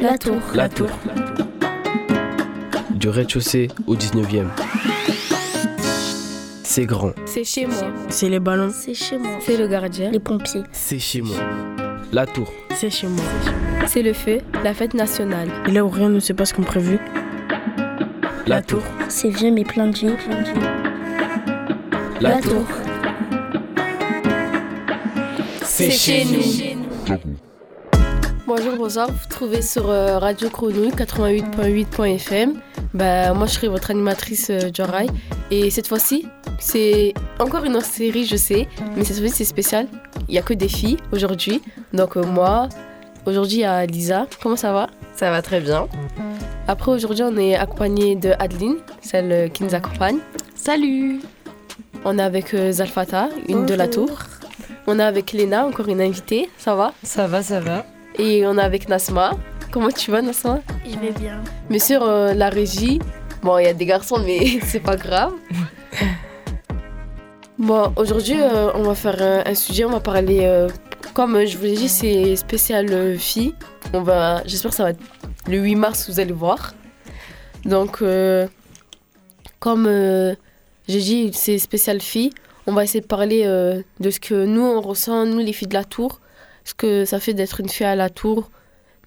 La Tour. La Tour. Du rez-de-chaussée au 19e. C'est grand. C'est chez moi. C'est les ballons. C'est chez moi. C'est le gardien. Les pompiers. C'est chez moi. La Tour. C'est chez moi. C'est le feu, la fête nationale. Et là où rien ne se passe comme prévu. La Tour. C'est vieux mais plein de vie. La Tour. C'est chez nous. Bonjour, bonsoir. Vous trouvez sur euh, Radio Chrono 88.8.fm. Bah, moi, je serai votre animatrice euh, Jorai. Et cette fois-ci, c'est encore une autre série, je sais. Mais cette fois-ci, c'est spécial. Il n'y a que des filles aujourd'hui. Donc, euh, moi, aujourd'hui, il y a Lisa. Comment ça va? Ça va très bien. Après, aujourd'hui, on est accompagné de Adeline, celle qui nous accompagne. Salut On est avec euh, Zalfata, une de la tour. On est avec Léna, encore une invitée. Ça va? Ça va, ça va. Et on est avec Nasma. Comment tu vas, Nasma? Je vais bien. Mais sur euh, la régie, bon, il y a des garçons, mais c'est pas grave. Bon, aujourd'hui, euh, on va faire euh, un sujet. On va parler, euh, comme je vous l'ai dit, c'est spécial filles. On va, j'espère que ça va être le 8 mars, vous allez voir. Donc, comme j'ai dit, c'est spécial filles. On va essayer de parler de ce que nous, on ressent, nous, les filles de la tour. Ce que ça fait d'être une fille à la tour.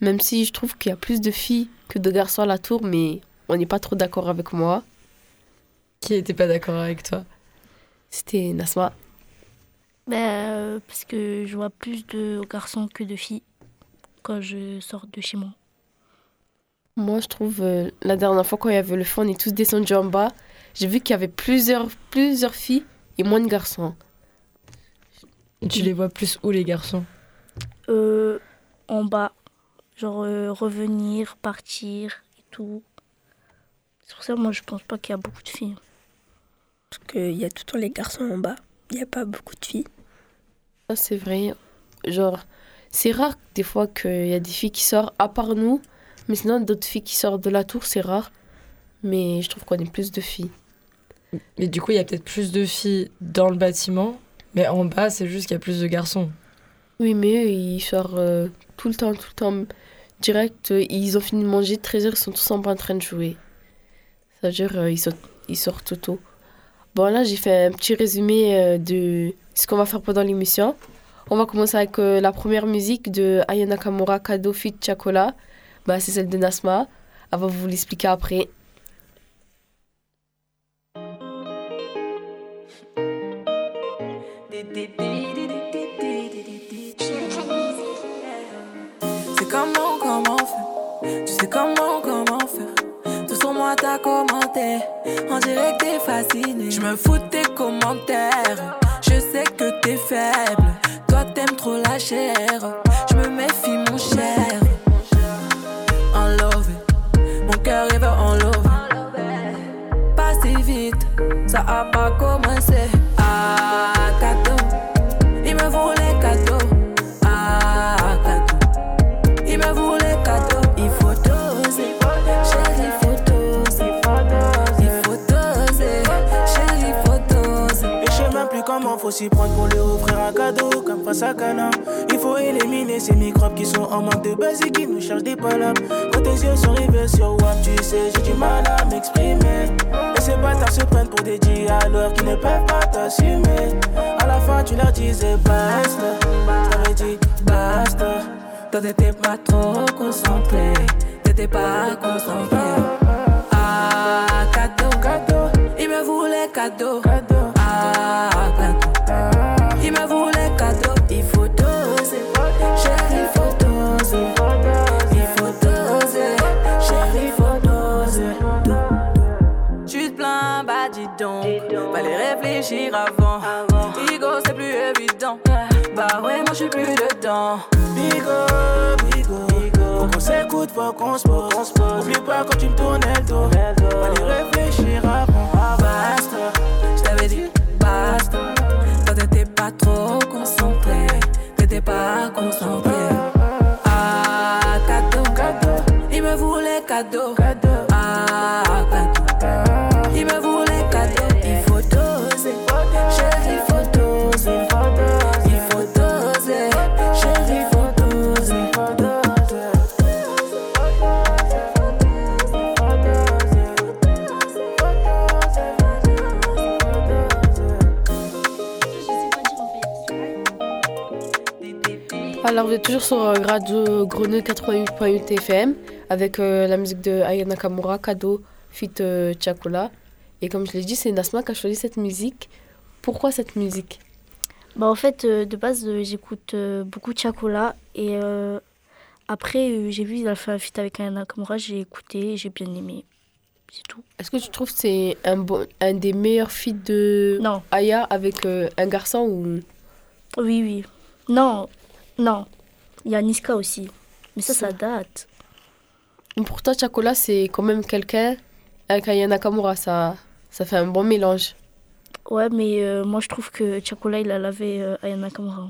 Même si je trouve qu'il y a plus de filles que de garçons à la tour, mais on n'est pas trop d'accord avec moi. Qui était pas d'accord avec toi C'était Nasma. Bah, euh, parce que je vois plus de garçons que de filles quand je sors de chez moi. Moi, je trouve, euh, la dernière fois, quand il y avait le feu, on est tous descendus en bas. J'ai vu qu'il y avait plusieurs, plusieurs filles et moins de garçons. Et tu les vois plus où les garçons? Euh, en bas, genre euh, revenir, partir et tout. C'est pour ça, moi, je pense pas qu'il y a beaucoup de filles. Parce qu'il y a tout le temps les garçons en bas. Il n'y a pas beaucoup de filles. Ça, c'est vrai. Genre, c'est rare des fois qu'il y a des filles qui sortent, à part nous. Mais sinon, d'autres filles qui sortent de la tour, c'est rare. Mais je trouve qu'on est plus de filles. Mais du coup, il y a peut-être plus de filles dans le bâtiment, mais en bas, c'est juste qu'il y a plus de garçons. Oui, mais ils sortent euh, tout le temps, tout le temps. Direct, euh, ils ont fini de manger, 13h, ils sont tous en en train de jouer. C'est-à-dire, euh, ils, sortent, ils sortent tôt. Bon, là, j'ai fait un petit résumé de ce qu'on va faire pendant l'émission. On va commencer avec la première musique de Aya Nakamura, Kado Fit Chakola. Bah, c'est celle de Nasma. Elle va vous l'expliquer après. On dirait que t'es fasciné. Je me fous de tes commentaires. Je sais que t'es faible. Toi t'aimes trop la chair. Je me méfie mon cher. En love. Mon cœur il veut en love. Pas si vite. Ça a pas commencé Cana. Il faut éliminer ces microbes qui sont en manque de base et qui nous cherchent des palabres. Quand tes yeux sont rivés sur WAP, tu sais, j'ai du mal à m'exprimer. Et ces bâtards se prennent pour des alors qui ne peuvent pas t'assumer. À la fin, tu leur disais basta. T'avais dit basta. Toi, t'étais pas trop concentré. T'étais pas concentré. Ah, cadeau. Cadeau, Il me voulait cadeau. cadeau. Ah, cadeau. Il me voulait réfléchir avant. Ego, c'est plus évident. Bah ouais, moi je suis plus dedans. Bigo, bigo, Faut qu'on s'écoute, faut qu'on se pose. Oublie pas quand tu me tournais le dos. Fallait réfléchir avant. Basta, je t'avais dit basta. Toi t'étais pas trop concentré, t'étais pas concentré. Ah, cadeau, Cadeau, il me voulait cadeau. cadeau. Alors, vous êtes toujours sur euh, Radio Grenouille 88.8 FM avec euh, la musique de Aya Nakamura, Kado, Fit euh, Chakula. Et comme je l'ai dit, c'est Nasma qui a choisi cette musique. Pourquoi cette musique? Bah, en fait, euh, de base, j'écoute beaucoup Chakola. Et après, j'ai vu il a fait un feat avec un Nakamura, j'ai écouté, j'ai bien aimé. C'est tout. Est-ce que tu trouves que c'est un, bon, un des meilleurs feats de Non, Aya avec un garçon ou... oui, oui. Non, non. Il y a Niska aussi. Mais ça, ça date. Pour toi, Chakola, c'est quand même quelqu'un avec Aya Nakamura. Ça, ça fait un bon mélange. Ouais, mais euh, moi, je trouve que Chakola, il a lavé euh, Aya Nakamura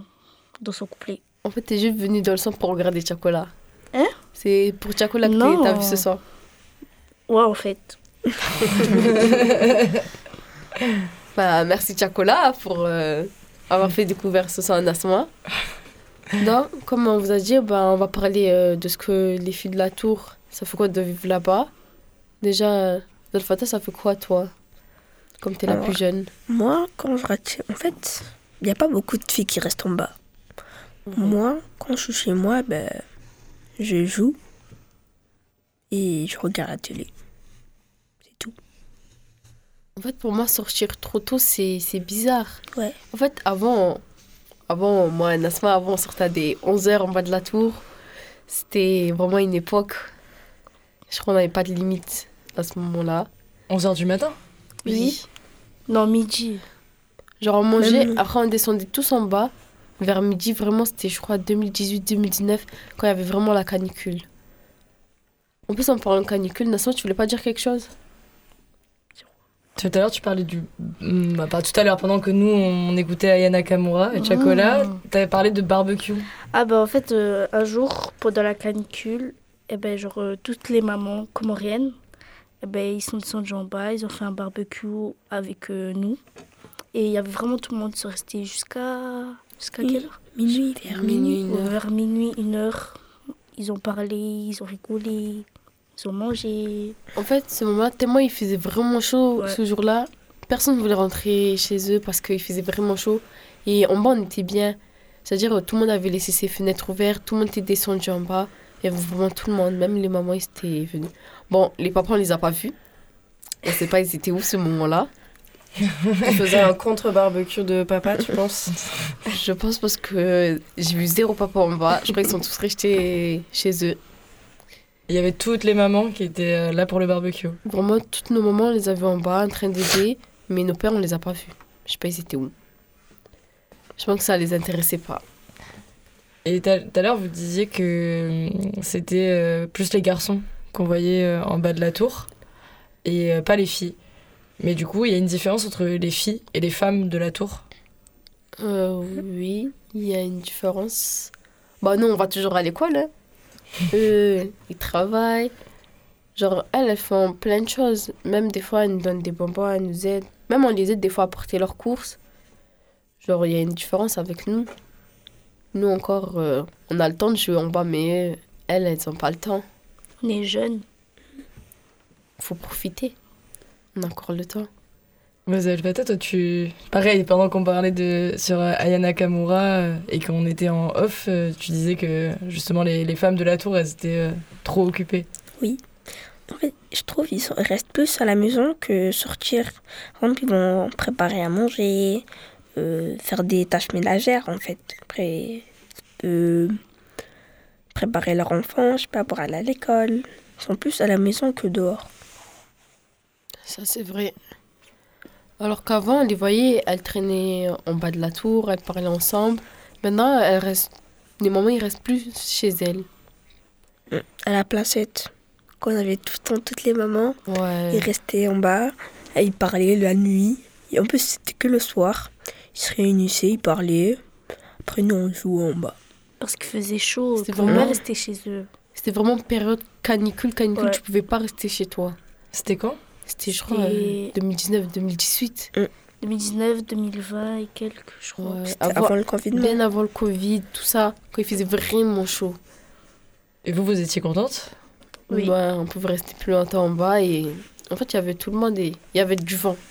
dans son couplet. En fait, t'es juste venu dans le son pour regarder Chakola. Hein? C'est pour Chakola que t'as vu ce soir. Ouais, en fait. Bah, merci Chakola pour euh, avoir fait découvrir ce son à Nasma. Non, comme on vous a dit, bah, on va parler euh, de ce que les filles de la tour, ça fait quoi de vivre là-bas? Déjà, euh, Dolfata, ça fait quoi toi? Comme t'es la plus jeune? Moi, quand je rate... En fait, il n'y a pas beaucoup de filles qui restent en bas. Moi, quand je suis chez moi, ben, je joue et je regarde la télé. C'est tout. En fait, pour moi, sortir trop tôt, c'est c'est bizarre. Ouais. En fait, avant, avant, moi et Nasma, avant, on sortait à des 11h en bas de la tour. C'était vraiment une époque. Je crois qu'on n'avait pas de limite à ce moment-là. 11h du matin? Oui. Non, midi. Genre, on mangeait, Même- après, on descendait tous en bas. Vers midi, vraiment, c'était, je crois, 2018-2019, quand il y avait vraiment la canicule. En plus, en parlant de canicule, Nasma, tu voulais pas dire quelque chose? Tout à l'heure, tu parlais du. Hmm, bah, pas tout à l'heure, pendant que nous, on écoutait Aya Nakamura et Chakola, Mm. t'avais parlé de barbecue. Ah bah en fait, euh, un jour, pendant la canicule, eh ben, genre, euh, toutes les mamans comoriennes, eh ben, ils sont descendus en bas, ils ont fait un barbecue avec euh, nous. Et il y avait vraiment tout le monde, ils sont restés jusqu'à... Jusqu'à quelle heure? Minuit, vers minuit. une heure. Vers minuit, une heure. Ils ont parlé, ils ont rigolé, ils ont mangé. En fait, ce moment-là, tellement il faisait vraiment chaud Ouais. ce jour-là, personne ne voulait rentrer chez eux parce qu'il faisait vraiment chaud. Et en bas, on était bien. C'est-à-dire, tout le monde avait laissé ses fenêtres ouvertes, tout le monde était descendu en bas. Il y avait vraiment tout le monde, même les mamans, ils étaient venus. Bon, les papas, on les a pas vus. On sait pas, ils étaient où ce moment-là. Tu faisais un contre-barbecue de papa, tu penses? Je pense parce que j'ai vu zéro papa en bas. Je crois qu'ils sont tous restés chez eux. Il y avait toutes les mamans qui étaient euh, là pour le barbecue. Vraiment, toutes nos mamans, on les avait en bas, en train d'aider. Mais nos pères, on les a pas vus. Je sais pas, ils étaient où. Je pense que ça les intéressait pas. Et tout à l'heure, vous disiez que hum, c'était euh, plus les garçons qu'on voyait euh, en bas de la tour et euh, pas les filles. Mais du coup, il y a une différence entre les filles et les femmes de la tour? Euh, oui, il y a une différence. Bah non, on va toujours à l'école. Hein. Eux, ils travaillent. Genre, elles, elles font plein de choses. Même des fois, elles nous donnent des bonbons, elles nous aident. Même on les aide des fois à porter leurs courses. Genre, il y a une différence avec nous. Nous encore, euh, on a le temps de jouer en bas, mais elles, elles n'ont pas le temps. On est jeunes. faut profiter. On a encore le temps. Vas-y, Alfata, toi, tu. Pareil, pendant qu'on parlait de... sur euh, Aya Nakamura euh, et qu'on était en off, euh, tu disais que justement les, les femmes de la tour, elles étaient euh, trop occupées. En fait, je trouve qu'ils restent plus à la maison que sortir. Par exemple, ils vont préparer à manger, euh, faire des tâches ménagères, en fait. Après, euh, préparer leur enfant, je sais pas, pour aller à l'école. Ils sont plus à la maison que dehors. Ça, c'est vrai. Alors qu'avant, on les voyait, elles traînaient en bas de la tour, elles parlaient ensemble. Maintenant, elles restent... les mamans, ils restent plus chez elles. À la placette, quand on avait tout le temps toutes les mamans, ils restaient en bas, et ils parlaient la nuit. Et en plus, c'était que le soir. Ils se réunissaient, ils parlaient. Après, nous, on jouait en bas. Parce qu'il faisait chaud. C'était vraiment- pas rester chez eux. C'était vraiment période canicule, canicule, Ouais. tu pouvais pas rester chez toi. C'était quand? C'était, je crois, euh, C'était 2019-2018. 2019, 2020 et quelques, je crois. Ouais. Avant- avant le confinement. Bien avant le Covid, tout ça, quand il faisait vraiment chaud. Et vous, vous étiez contente? Oui. On pouvait rester plus longtemps en bas et en fait, il y avait tout le monde et il y avait du vent.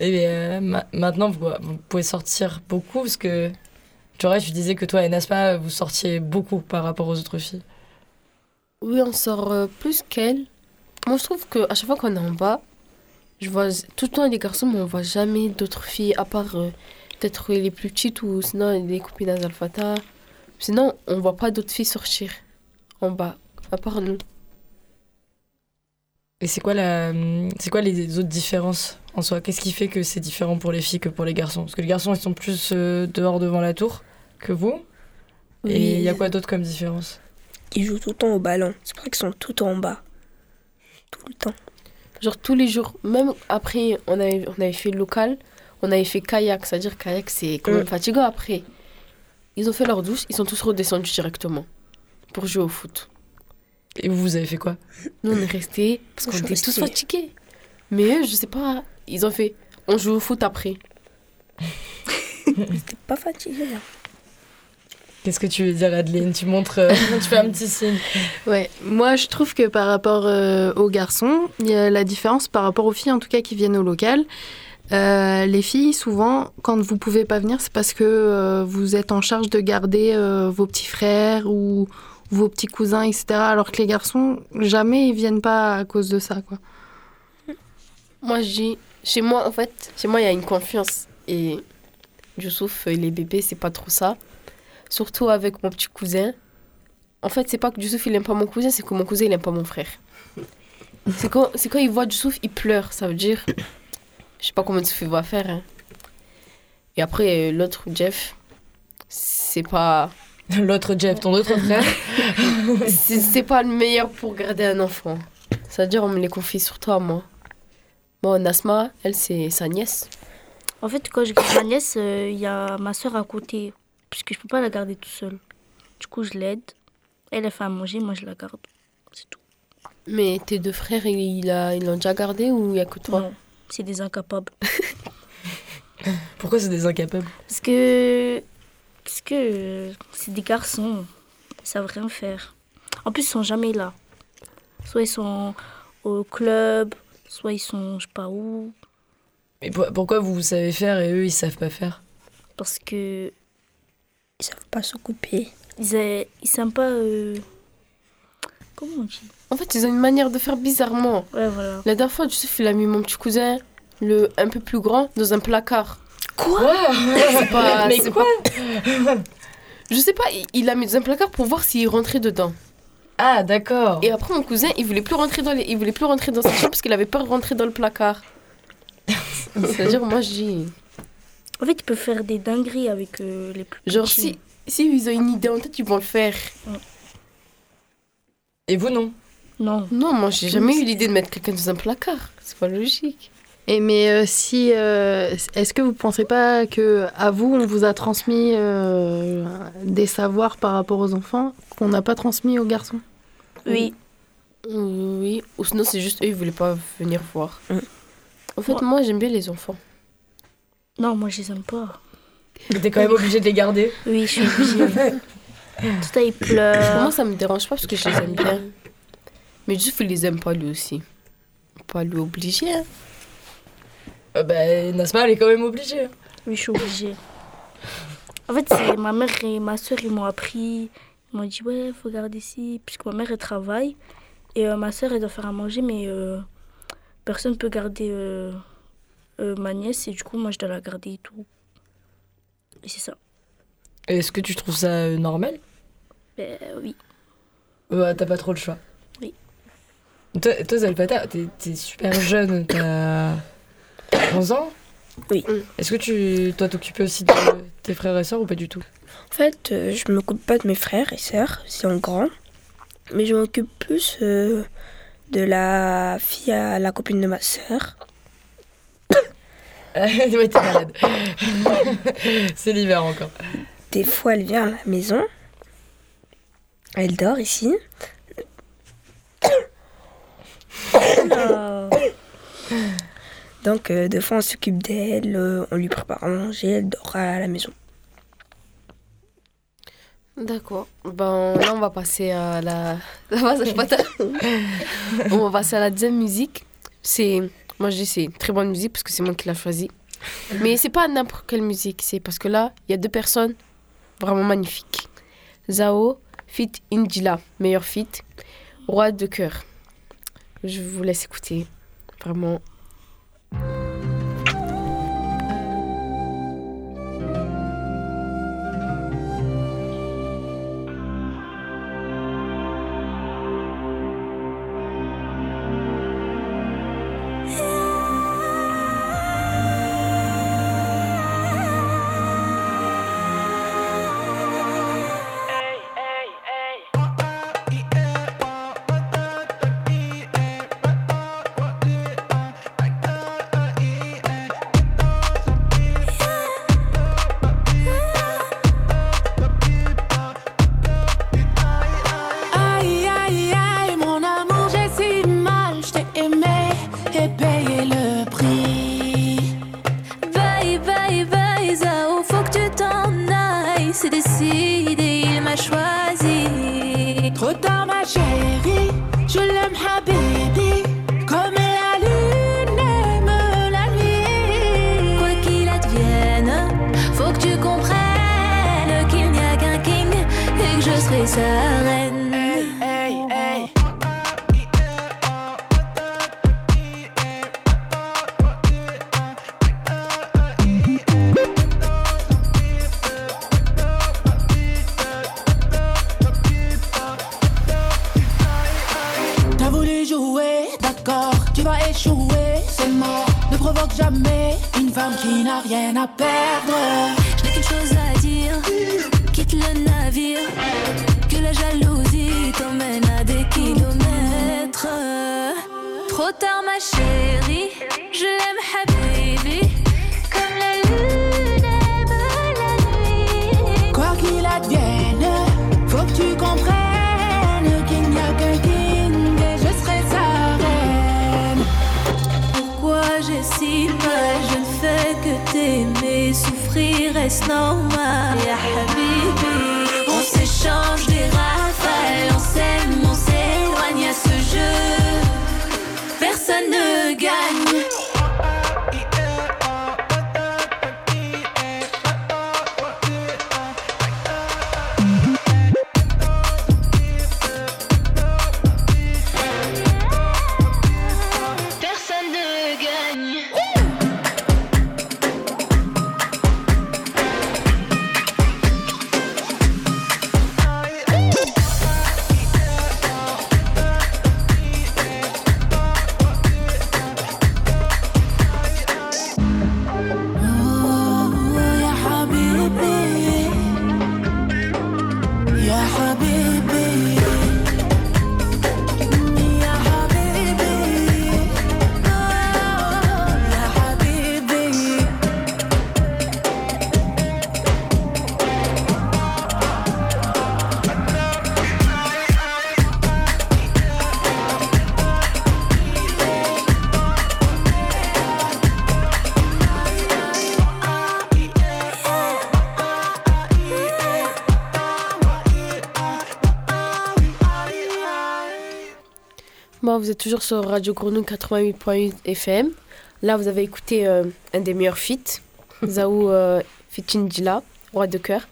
Et euh, ma- maintenant, vous, vous pouvez sortir beaucoup parce que Genre, tu disais que toi et Naspa, vous sortiez beaucoup par rapport aux autres filles. Oui, on sort euh, plus qu'elle. Moi, je trouve qu'à chaque fois qu'on est en bas, je vois tout le temps des garçons, mais on voit jamais d'autres filles, à part euh, peut-être les plus petites ou sinon les copines d'Alfata. Sinon, on voit pas d'autres filles sortir en bas, à part nous. Et c'est quoi, la... c'est quoi les autres différences en soi? Qu'est-ce qui fait que c'est différent pour les filles que pour les garçons? Parce que les garçons, ils sont plus euh, dehors devant la tour que vous. Et il y a quoi d'autre comme différence? Ils jouent tout le temps au ballon. C'est pour ça qu'ils sont tout en bas. Tout le temps. Genre tous les jours, même après, on avait, on avait fait local, on avait fait kayak, c'est-à-dire kayak, c'est quand même Mm. fatigant après. Ils ont fait leur douche, ils sont tous redescendus directement pour jouer au foot. Et vous, vous avez fait quoi? Nous, on est restés parce qu'on était tous fatigués. Mais eux, je sais pas, ils ont fait, on joue au foot après. Pas fatigué là. Qu'est-ce que tu veux dire, Adeline? Tu montres, euh, tu fais un petit signe. Ouais, moi je trouve que par rapport euh, aux garçons, il y a la différence par rapport aux filles en tout cas qui viennent au local. Euh, les filles, souvent, quand vous pouvez pas venir, c'est parce que euh, vous êtes en charge de garder euh, vos petits frères ou vos petits cousins, etc. Alors que les garçons, jamais ils viennent pas à cause de ça, quoi. Moi, je dis, chez moi, en fait, chez moi, il y a une confiance. Et Youssouf, les bébés, c'est pas trop ça. Surtout avec mon petit cousin. En fait, c'est pas que Youssouf, il aime pas mon cousin, c'est que mon cousin, il aime pas mon frère. C'est quand, c'est quand il voit Youssouf, il pleure. Ça veut dire, je sais pas comment Youssouf il va faire. hein. Et après, euh, l'autre, Jeff, c'est pas, L'autre Jeff, ton autre frère c'est c'est pas le meilleur pour garder un enfant. C'est-à-dire, on me les confie surtout à moi. Bon, Nasma, elle, c'est sa nièce. En fait, quand je garde ma nièce, euh, il y a ma soeur à côté. Parce que je peux pas la garder tout seule. Du coup, je l'aide. Elle, elle fait à manger, moi, je la garde. C'est tout. Mais tes deux frères, ils l'ont déjà gardé ou il y a que toi? Non, c'est des incapables. Pourquoi c'est des incapables? Parce que. Parce que c'est des garçons. Ils savent rien faire. En plus, ils sont jamais là. Soit ils sont au club, soit ils sont je sais pas où. Mais pour- pourquoi vous, vous savez faire et eux, ils savent pas faire? Parce que Ils savent pas s'occuper. ils, a- ils savent pas. euh, Comment on dit? En fait, ils ont une manière de faire bizarrement. Ouais, voilà. La dernière fois, Youssef, il a mis mon petit cousin, le un peu plus grand, dans un placard. Quoi? C'est pas. Mais quoi? pas- Je sais pas, il- il l'a mis dans un placard pour voir s'il rentrait dedans. Ah, d'accord. Et après, mon cousin, il voulait plus rentrer dans, les... il voulait plus rentrer dans sa chambre parce qu'il avait peur de rentrer dans le placard. C'est-à-dire, moi, je dis. En fait, ils peuvent faire des dingueries avec euh, les plus Genre, petits. si, si ils ont une idée en tête, ils vont le faire. Et vous, non Non. Non, moi, j'ai jamais eu l'idée de mettre quelqu'un dans un placard. C'est pas logique. Et mais euh, si, euh, est-ce que vous pensez pas que à vous on vous a transmis euh, des savoirs par rapport aux enfants qu'on n'a pas transmis aux garçons? Oui. Oui, ou sinon, c'est juste eux, ils voulaient pas venir voir. Mm. En fait, moi, j'aime bien les enfants. Non, moi, je les aime pas. Mais T'es quand même obligé de les garder. Oui, je suis obligée. Tout ça, ils Moi, pleurent. ça me dérange pas parce que je les aime bien. Mais juste, il les aime pas lui aussi. Pas lui obliger. hein. Euh, bah, Nasma, elle est quand même obligée. Oui, je suis obligée. En fait, c'est ma mère et ma soeur, ils m'ont appris. Ils m'ont dit, ouais, faut garder ici. Puisque ma mère, elle travaille. Et euh, ma soeur, elle doit faire à manger, mais euh, personne ne peut garder euh, euh, ma nièce. Et du coup, moi, je dois la garder et tout. Et c'est ça. Est-ce que tu trouves ça euh, normal? Ben oui. Bah, t'as pas trop le choix. Oui. Toi, toi Zalpata, t'es t'es super jeune, t'as 11 ans? Oui. Est-ce que tu toi t'occupes aussi de tes frères et sœurs ou pas du tout? En fait, euh, je m'occupe pas de mes frères et sœurs, ils sont grands. Mais je m'occupe plus euh, de la fille à la copine de ma sœur. Ouais, t'es malade. C'est l'hiver encore. Des fois, elle vient à la maison. Elle dort ici. Donc, euh, des fois, on s'occupe d'elle, euh, on lui prépare à manger, elle dort à la maison. D'accord. Ben, là, on va passer à la. On va passer à la deuxième musique. C'est. Moi, je dis c'est une très bonne musique parce que c'est moi qui l'ai choisie. Mais c'est pas n'importe quelle musique. C'est parce que là, il y a deux personnes vraiment magnifique. Zao, fit Indila, meilleur fit. Roi de cœur. Je vous laisse écouter. Vraiment. Et payé le prix. Bye bye bye Zao, faut que tu t'en ailles. C'est décidé, il m'a choisi. no Baby. Vous êtes toujours sur Radio Grenouille 88.8 FM. Là, vous avez écouté euh, un des meilleurs feats, Zao euh, Fitindila, Roi de cœur.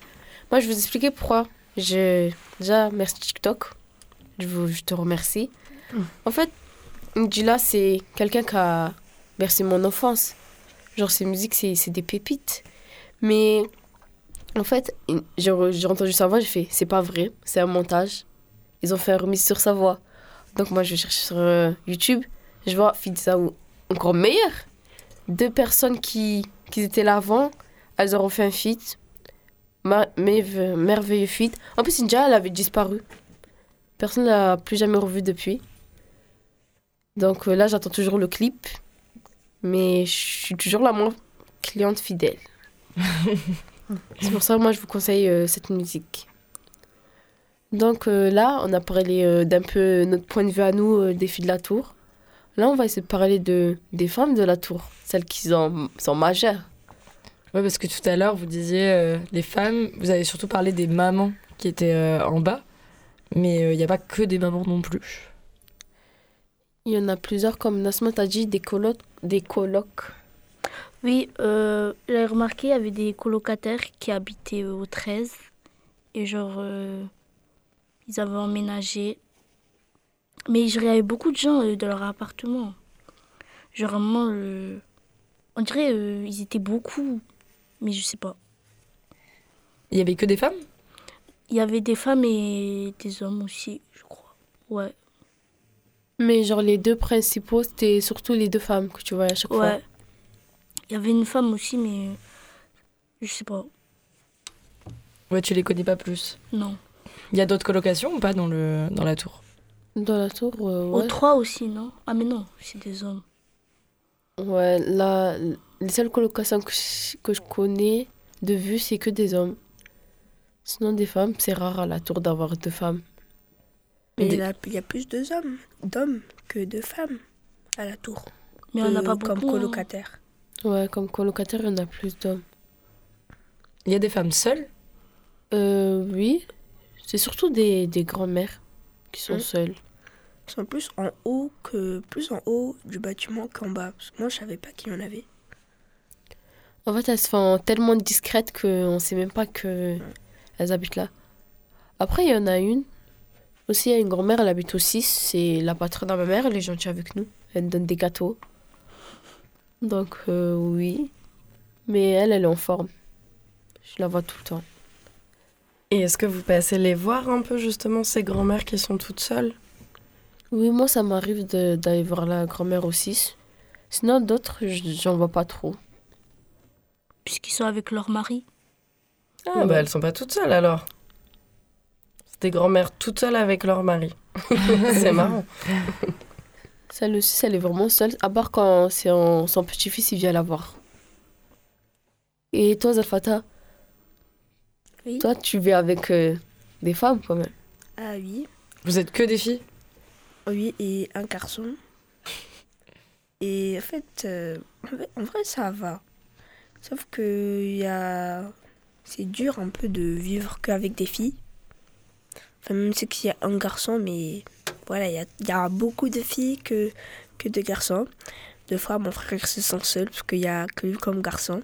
Moi, je vais vous expliquer pourquoi. Je... Déjà, merci TikTok. Je, vous, je te remercie. En fait, Ndila, c'est quelqu'un qui a bercé mon enfance. Genre, ses musiques, c'est des pépites. Mais en fait, j'ai entendu sa voix, j'ai fait, c'est pas vrai, c'est un montage. Ils ont fait un remise sur sa voix. Donc moi, je cherche sur euh, YouTube, je vois Fidzaou encore meilleur. Deux personnes qui, qui étaient là avant, elles auront fait un feat. Ma- merve- merveilleux feat. En plus, India, elle avait disparu. Personne ne l'a plus jamais revu depuis. Donc euh, là, j'attends toujours le clip. Mais je suis toujours la moins cliente fidèle. C'est pour ça que moi, je vous conseille euh, cette musique. Donc euh, là, on a parlé euh, d'un peu notre point de vue à nous euh, des filles de la tour. Là, on va essayer de parler de, des femmes de la tour, celles qui sont, sont majeures. Ouais, parce que tout à l'heure, vous disiez euh, les femmes, vous avez surtout parlé des mamans qui étaient euh, en bas, mais il n'y a pas que des mamans non plus. Il y en a plusieurs, comme Nasma t'a dit, des colocs. Des colocs. Oui, euh, j'ai remarqué, il y avait des colocataires qui habitaient au 13. Et genre, euh, ils avaient emménagé. Mais je avait beaucoup de gens euh, dans leur appartement. Genre, vraiment, euh, on dirait euh, ils étaient beaucoup. Mais je sais pas. Il y avait que des femmes? Il y avait des femmes et des hommes aussi, je crois. Ouais. Mais genre les deux principaux, c'était surtout les deux femmes que tu vois à chaque fois. Ouais. Il y avait une femme aussi, mais je sais pas. Ouais, tu les connais pas plus. Non. Il y a d'autres colocations ou pas dans, le, dans la tour? Dans la tour, euh, Aux ouais. trois aussi, non? Ah, mais non, c'est des hommes. Ouais, là, les seules colocations que je, que je connais de vue, c'est que des hommes. Sinon, des femmes, c'est rare à la tour d'avoir deux femmes. Mais Des- il y, a, il y a plus de hommes, d'hommes que de femmes à la tour. Mais on n'a pas Comme hein. colocataires. Ouais, comme colocataire, il y en a plus d'hommes. Il y a des femmes seules? Euh, oui. C'est surtout des, des grands-mères qui sont Hein seules. Ils sont plus en haut que plus en haut du bâtiment qu'en bas. Parce que moi, je savais pas qu'il y en avait. En fait, elles se font tellement discrètes qu'on sait même pas que elles habitent là. Après, il y en a une. Aussi, il y a une grand-mère, elle habite au 6. C'est la patronne à ma mère, elle est gentille avec nous. Elle nous donne des gâteaux. Donc, euh, oui. Mais elle, elle est en forme. Je la vois tout le temps. Et est-ce que vous passez les voir un peu justement ces grand-mères qui sont toutes seules? Oui, moi, ça m'arrive de- d'aller voir la grand-mère au 6. Sinon, d'autres, j'en vois pas trop. Puisqu'ils sont avec leur mari. Ah bah elles sont pas toutes seules alors. C'est des grand-mères toutes seules avec leur mari. c'est marrant. Celle aussi, elle est vraiment seule, à part quand c'est son petit-fils, il vient la voir. Et toi, Zalfata Oui. Toi, tu vis avec euh, des femmes quand même. Ah oui. Vous êtes que des filles? Oui, et un garçon. Et en fait, euh, en vrai- en vrai, ça va. Sauf que il y a... c'est dur un peu de vivre qu'avec des filles. Enfin, même si qu'il y a un garçon, mais voilà, il y a, il y a beaucoup de filles que, que de garçons. Deux fois, mon frère se sent seul parce qu'il y a que lui comme garçon.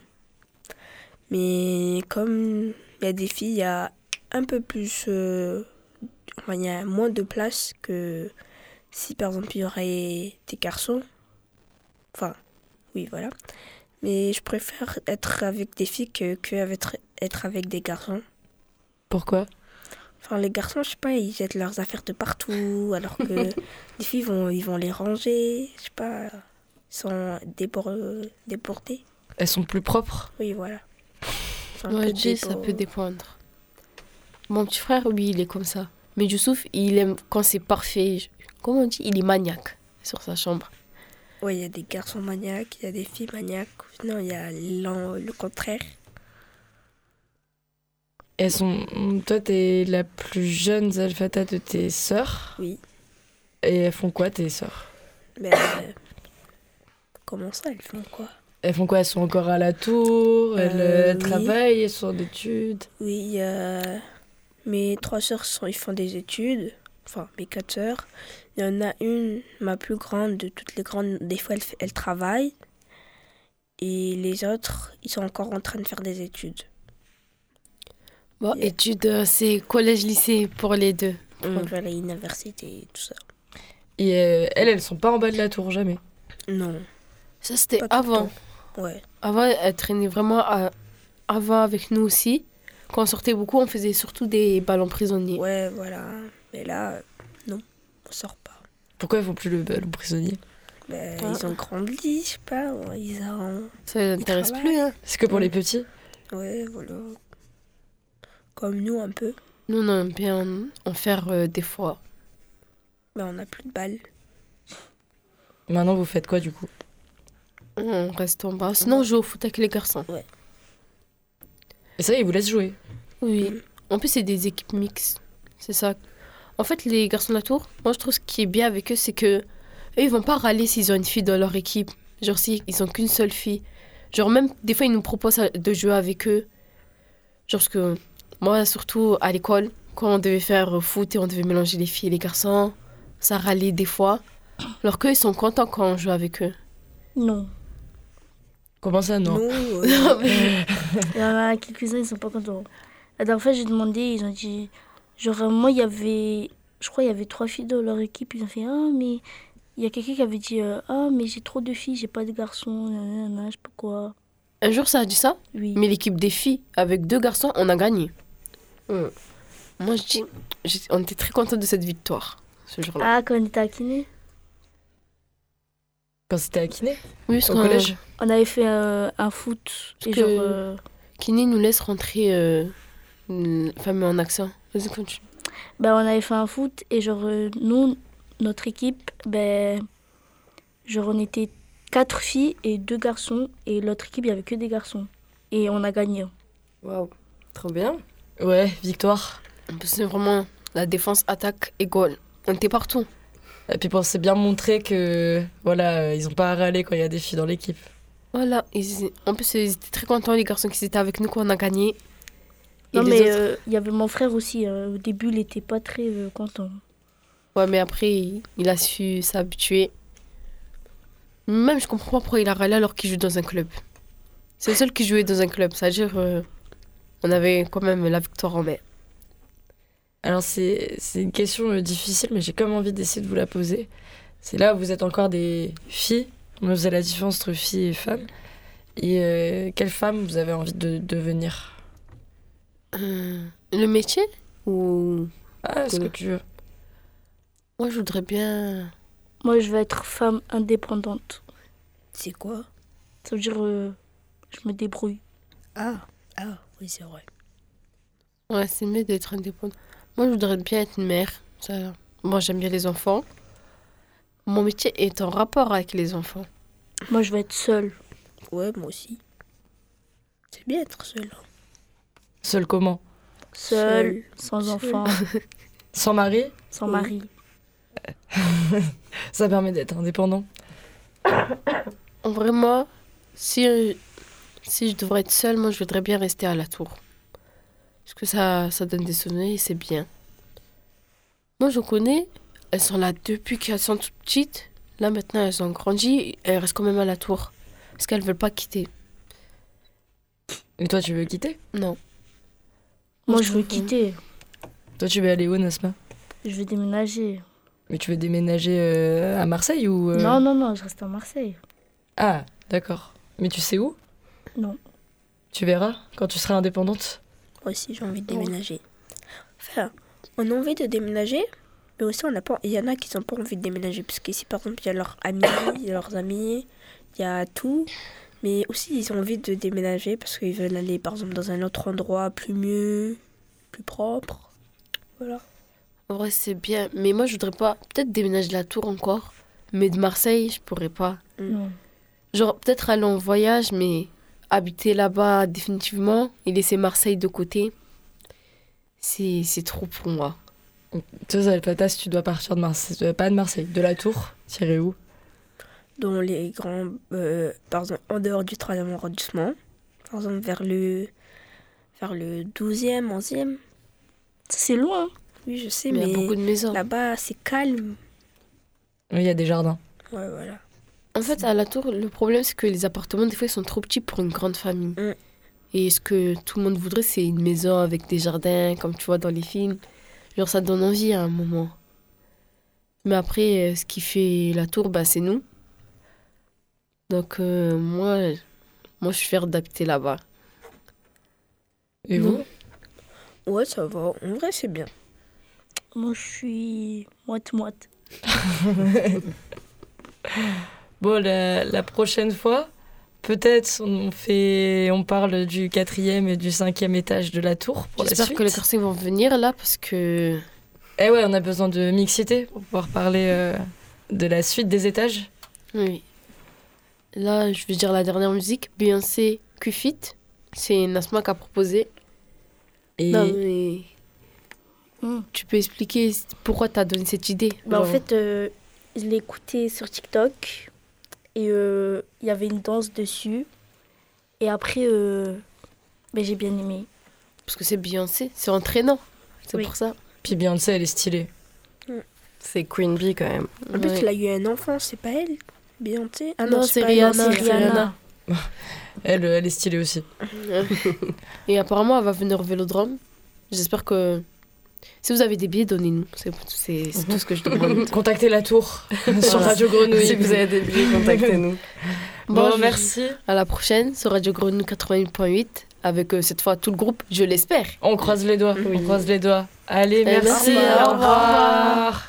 Mais comme il y a des filles, il y a un peu plus. euh, enfin, il y a moins de place que si par exemple il y aurait des garçons. Enfin, oui, voilà. Mais je préfère être avec des filles que, que avec- être avec des garçons. Pourquoi? Enfin, les garçons, je sais pas, ils jettent leurs affaires de partout, alors que les filles, vont, ils vont les ranger, je sais pas, ils sont débor- débordés. Elles sont plus propres? Oui, voilà. Ouais, peu Jay, ça peut dépendre. Mon petit frère, oui, il est comme ça. Mais Youssouf, il aime quand c'est parfait. Je- Comment on dit? Il est maniaque sur sa chambre. Ouais, il y a des garçons maniaques, il y a des filles maniaques. Non, il y a le contraire. Elles sont. Toi, t'es la plus jeune Zalfata de tes sœurs? Oui. Et elles font quoi, tes sœurs? Mais euh, comment ça, elles font quoi? Elles font quoi? Elles sont encore à la tour Elles, Euh, elles oui. travaillent Elles sont en études Oui, mes trois sœurs sont, ils font des études. Enfin, mes quatre sœurs. Il y en a une, ma plus grande de toutes les grandes, des fois elle, elle travaille. Et les autres, ils sont encore en train de faire des études. Bon, études, euh, c'est collège-lycée pour les deux. Donc, vers l'université et tout ça. Et euh, elles, elles sont pas en bas de la tour, jamais. Non. Ça, c'était avant. Ouais. Avant, elle traînait vraiment à- avant avec nous aussi. Quand on sortait beaucoup, on faisait surtout des ballons prisonniers. Ouais, voilà. Mais là, euh, non, on sort pas. Pourquoi elles font plus le ballon prisonnier? Ben, Ah. Ils ont grandi, je sais pas. ouais, Ils ont... Ça les intéresse plus, hein. C'est que pour les petits? Ouais, voilà. Comme nous un peu. Nous, on aime bien en faire euh, des fois. Mais on n'a plus de balles. Maintenant, vous faites quoi du coup? On reste en bas. Sinon, on joue au foot avec les garçons. Ouais. Et ça, ils vous laissent jouer Oui. En plus, c'est des équipes mixtes. C'est ça. En fait, les garçons de la tour, moi, je trouve ce qui est bien avec eux, c'est que eux, ils vont pas râler s'ils ont une fille dans leur équipe. Genre, si ils ont qu'une seule fille. Genre, même des fois, ils nous proposent de jouer avec eux. Genre, parce que moi, surtout à l'école, quand on devait faire foot et on devait mélanger les filles et les garçons, ça râlait des fois. Alors qu'eux, ils sont contents quand on joue avec eux. Non. Comment ça, non Nous, euh, Il y en a quelques-uns, ils sont pas contents. La dernière fois, j'ai demandé, ils ont dit. Genre, euh, moi, il y avait. Je crois il y avait trois filles dans leur équipe. Ils ont fait Ah, mais. Il y a quelqu'un qui avait dit euh, Ah, mais j'ai trop de filles, j'ai pas de garçons. Nanana, je sais pas quoi. Un jour, ça a dit ça Oui. Mais l'équipe des filles, avec deux garçons, on a gagné. Mm. Moi, je dis, j'ai- on était très contents de cette victoire, ce jour-là. Ah, quand on était à Kiné, Quand c'était à Kiné oui, parce Au collège on avait fait euh, un foot. Et que- genre. euh, Kiné nous laisse rentrer. Euh, une femme en accent. Vas-y, continue. ben, on avait fait un foot. Et genre, euh, nous, notre équipe, ben. Genre, on était quatre filles et deux garçons. Et l'autre équipe, il y avait que des garçons. Et on a gagné. Waouh, trop bien. Ouais, victoire. C'est vraiment la défense, attaque et goal. On était partout. Et puis on s'est bien montré que voilà, euh, ils ont pas à râler quand il y a des filles dans l'équipe. Voilà. Ils- en plus, ils étaient très contents, les garçons qui étaient avec nous, quand on a gagné. Et Non, mais autres- euh, il y avait mon frère aussi. euh, au début, il était pas très euh, content. Ouais, mais après, il, il a su s'habituer. Même, je comprends pas pourquoi il a râlé alors qu'il joue dans un club. C'est le seul qui jouait dans un club. C'est-à-dire, euh, on avait quand même la victoire en main. Alors c'est c'est une question euh, difficile, mais j'ai comme envie d'essayer de vous la poser. C'est là, vous êtes encore des filles. On faisait la différence entre filles et femmes. Et euh, quelle femme vous avez envie de devenir? Euh, le métier Ou. Ah, ce que tu veux. Moi, je voudrais bien. Moi, je veux être femme indépendante. C'est quoi? Ça veut dire, euh, je me débrouille. Ah, ah, oui, c'est vrai. Ouais, c'est mieux d'être indépendant. Moi, je voudrais bien être une mère. Ça... Moi, j'aime bien les enfants. Mon métier est en rapport avec les enfants. Moi, je veux être seule. Ouais, moi aussi. C'est bien être seul. hein. Seule comment? Seule, sans enfant, Sans mari? Sans Oui. mari. Ça permet d'être indépendant. En vrai, moi, si, si je devrais être seule, moi, je voudrais bien rester à la tour. Parce que ça, ça donne des souvenirs et c'est bien. Moi, je connais, elles sont là depuis qu'elles sont toutes petites. Là, maintenant, elles ont grandi et elles restent quand même à la tour. Parce qu'elles veulent pas quitter. Et toi, tu veux quitter? Non. Moi, je veux quitter. Toi, tu veux aller où, Nasma? Je veux déménager. Mais tu veux déménager euh, à Marseille ou euh, Non, non, non, je reste à Marseille. Ah, d'accord. Mais tu sais où? Non. Tu verras quand tu seras indépendante. Moi aussi, j'ai envie de déménager. Enfin, on a envie de déménager, mais aussi, on a pas... il y en a qui n'ont pas envie de déménager. Parce qu'ici, par exemple, il y a leurs amis, il y a leurs amis, il y a tout. Mais aussi, ils ont envie de déménager parce qu'ils veulent aller, par exemple, dans un autre endroit plus mieux, plus propre. Voilà. En vrai, c'est bien. Mais moi, je voudrais pas. Peut-être déménager la tour encore. Mais de Marseille, je pourrais pas. Non. Genre, peut-être aller en voyage, mais habiter là-bas définitivement et laisser Marseille de côté, c'est c'est trop pour moi. Toi, pas si tu dois partir de Marseille, euh, pas de Marseille, de la Tour, tirer où? Dans les grands. euh, par exemple, en dehors du 3 arrondissement. Par exemple, vers le. Vers le 12e, 11e. Ça, C'est loin. Oui, je sais, Mais il y a beaucoup de maisons. Là-bas, c'est calme. Oui, il y a des jardins. Ouais, voilà. En fait, à la tour, le problème, c'est que les appartements, des fois, ils sont trop petits pour une grande famille. Mm. Et ce que tout le monde voudrait, c'est une maison avec des jardins, comme tu vois dans les films. Genre, ça donne envie à un moment. Mais après, euh, ce qui fait la tour, bah, c'est nous. Donc, euh, moi, moi, je suis fière d'habiter là-bas. Et vous? Ouais, ça va. En vrai, c'est bien. Moi, je suis moite-moite. Bon, la, la prochaine fois, peut-être on fait, on parle du quatrième et du cinquième étage de la tour pour la J'espère suite. que les garçons vont venir là parce que Eh ouais, on a besoin de mixité pour pouvoir parler euh, de la suite des étages. Oui. Là, je vais dire la dernière musique, Beyoncé Q-Fit. C'est Nasma qui a proposé. Et Non, mais tu peux expliquer pourquoi tu as donné cette idée? Bah, en fait, euh, je l'ai écouté sur TikTok et il y avait une danse dessus. Et après, euh, ben, j'ai bien aimé. Parce que c'est Beyoncé, c'est entraînant, c'est pour ça. Puis Beyoncé, elle est stylée. Mm. C'est Queen Bee quand même. En plus, elle a eu un enfant, c'est pas elle Beyoncé? Ah non, c'est Rihanna. Rihanna. elle, elle est stylée aussi. et apparemment, elle va venir au Vélodrome. J'espère que si vous avez des billets, donnez-nous. C'est mhm. tout ce que je demande. contactez la tour sur Radio Grenouille. si vous avez des billets, contactez-nous. bon, merci. À la prochaine sur Radio Grenouille 88.8 avec euh, cette fois tout le groupe, je l'espère. On croise les doigts, on croise les doigts. Allez, eh ben, merci, au revoir.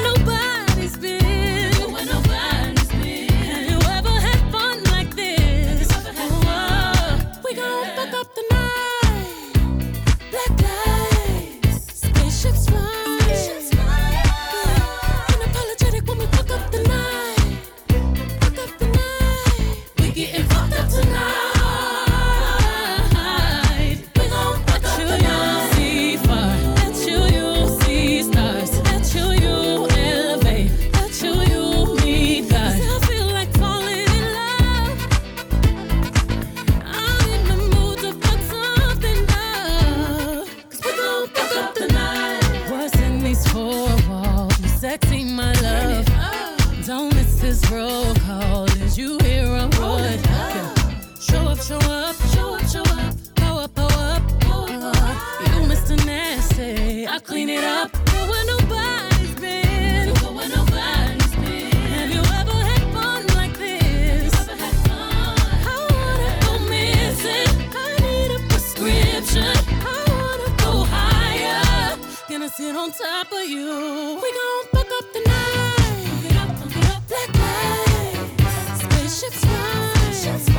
get on top of you. We gon' fuck up the night. Fuck it up, fuck it up, black lights, spaceships fly.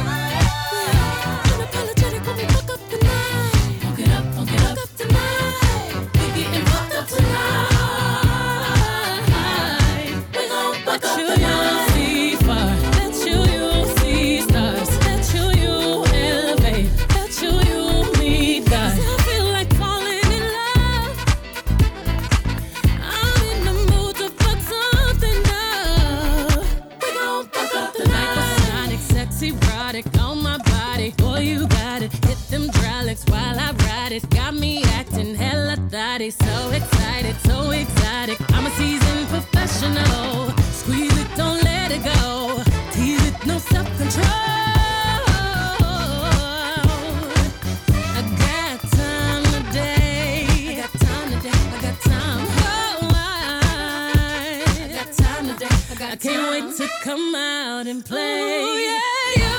I can't wait to come out and play. Ooh, yeah, yeah.